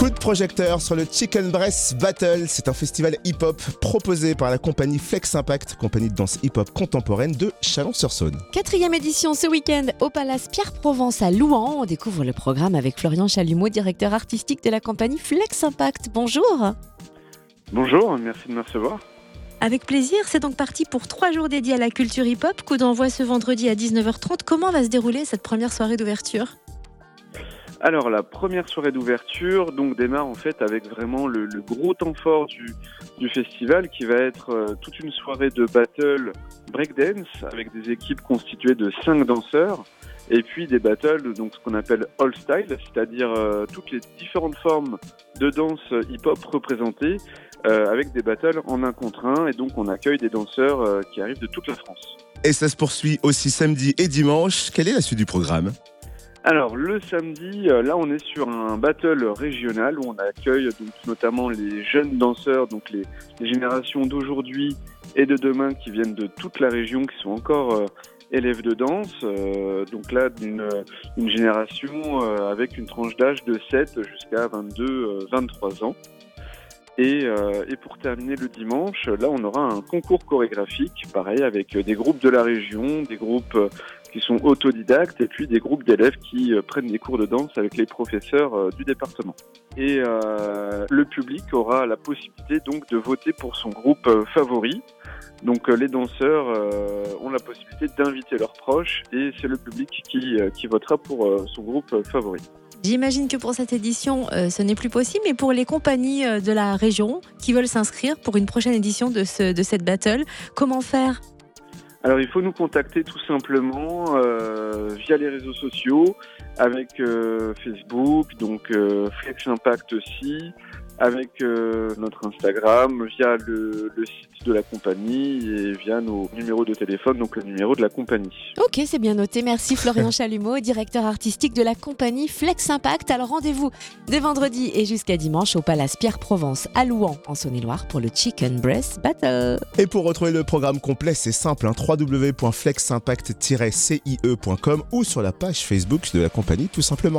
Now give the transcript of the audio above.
Coup de projecteur sur le Chicken Breast Battle. C'est un festival hip-hop proposé par la compagnie Flex Impact, compagnie de danse hip-hop contemporaine de Chalon-sur-Saône. Quatrième édition ce week-end au Palace Pierre-Provence à Louan. On découvre le programme avec Florian Chalumeau, directeur artistique de la compagnie Flex Impact. Bonjour. Bonjour, merci de me recevoir. Avec plaisir, c'est donc parti pour trois jours dédiés à la culture hip-hop. Coup d'envoi ce vendredi à 19h30. Comment va se dérouler cette première soirée d'ouverture? Alors la première soirée d'ouverture démarre en fait avec vraiment le, gros temps fort du, festival qui va être euh, toute une soirée de battle breakdance avec des équipes constituées de cinq danseurs et puis des battles donc ce qu'on appelle all style, c'est-à-dire euh, toutes les différentes formes de danse hip-hop représentées euh, avec des battles en un contre un et donc on accueille des danseurs qui arrivent de toute la France. Et ça se poursuit aussi samedi et dimanche. Quelle est la suite du programme? Alors le samedi, euh, là on est sur un battle régional où on accueille donc notamment les jeunes danseurs, donc les, générations d'aujourd'hui et de demain qui viennent de toute la région, qui sont encore euh, élèves de danse. Euh, donc là d'une une génération avec une tranche d'âge de 7 jusqu'à 22, 23 ans. Et, et, pour terminer le dimanche, là on aura un concours chorégraphique, pareil avec des groupes de la région, des groupes qui sont autodidactes et puis des groupes d'élèves qui euh, prennent des cours de danse avec les professeurs euh, du département. Et euh, le public aura la possibilité donc de voter pour son groupe favori. Donc les danseurs ont la possibilité d'inviter leurs proches et c'est le public qui, qui votera pour son groupe favori. J'imagine que pour cette édition, ce n'est plus possible, mais pour les compagnies de la région qui veulent s'inscrire pour une prochaine édition de, ce, de cette battle, comment faire? Alors il faut nous contacter tout simplement euh, via les réseaux sociaux, avec euh, Facebook, donc euh, Flex Impact aussi, avec notre Instagram, via le, le, site de la compagnie et via nos numéros de téléphone, donc le numéro de la compagnie. Ok, c'est bien noté. Merci Florian Chalumeau, directeur artistique de la compagnie Flex Impact. Alors rendez-vous dès vendredi et jusqu'à dimanche au Palace Pierre-Provence à Louan, en Saône-et-Loire, pour le Chicken Breast Battle. Et pour retrouver le programme complet, c'est simple hein, www.fleximpact-cie.com ou sur la page Facebook de la compagnie tout simplement.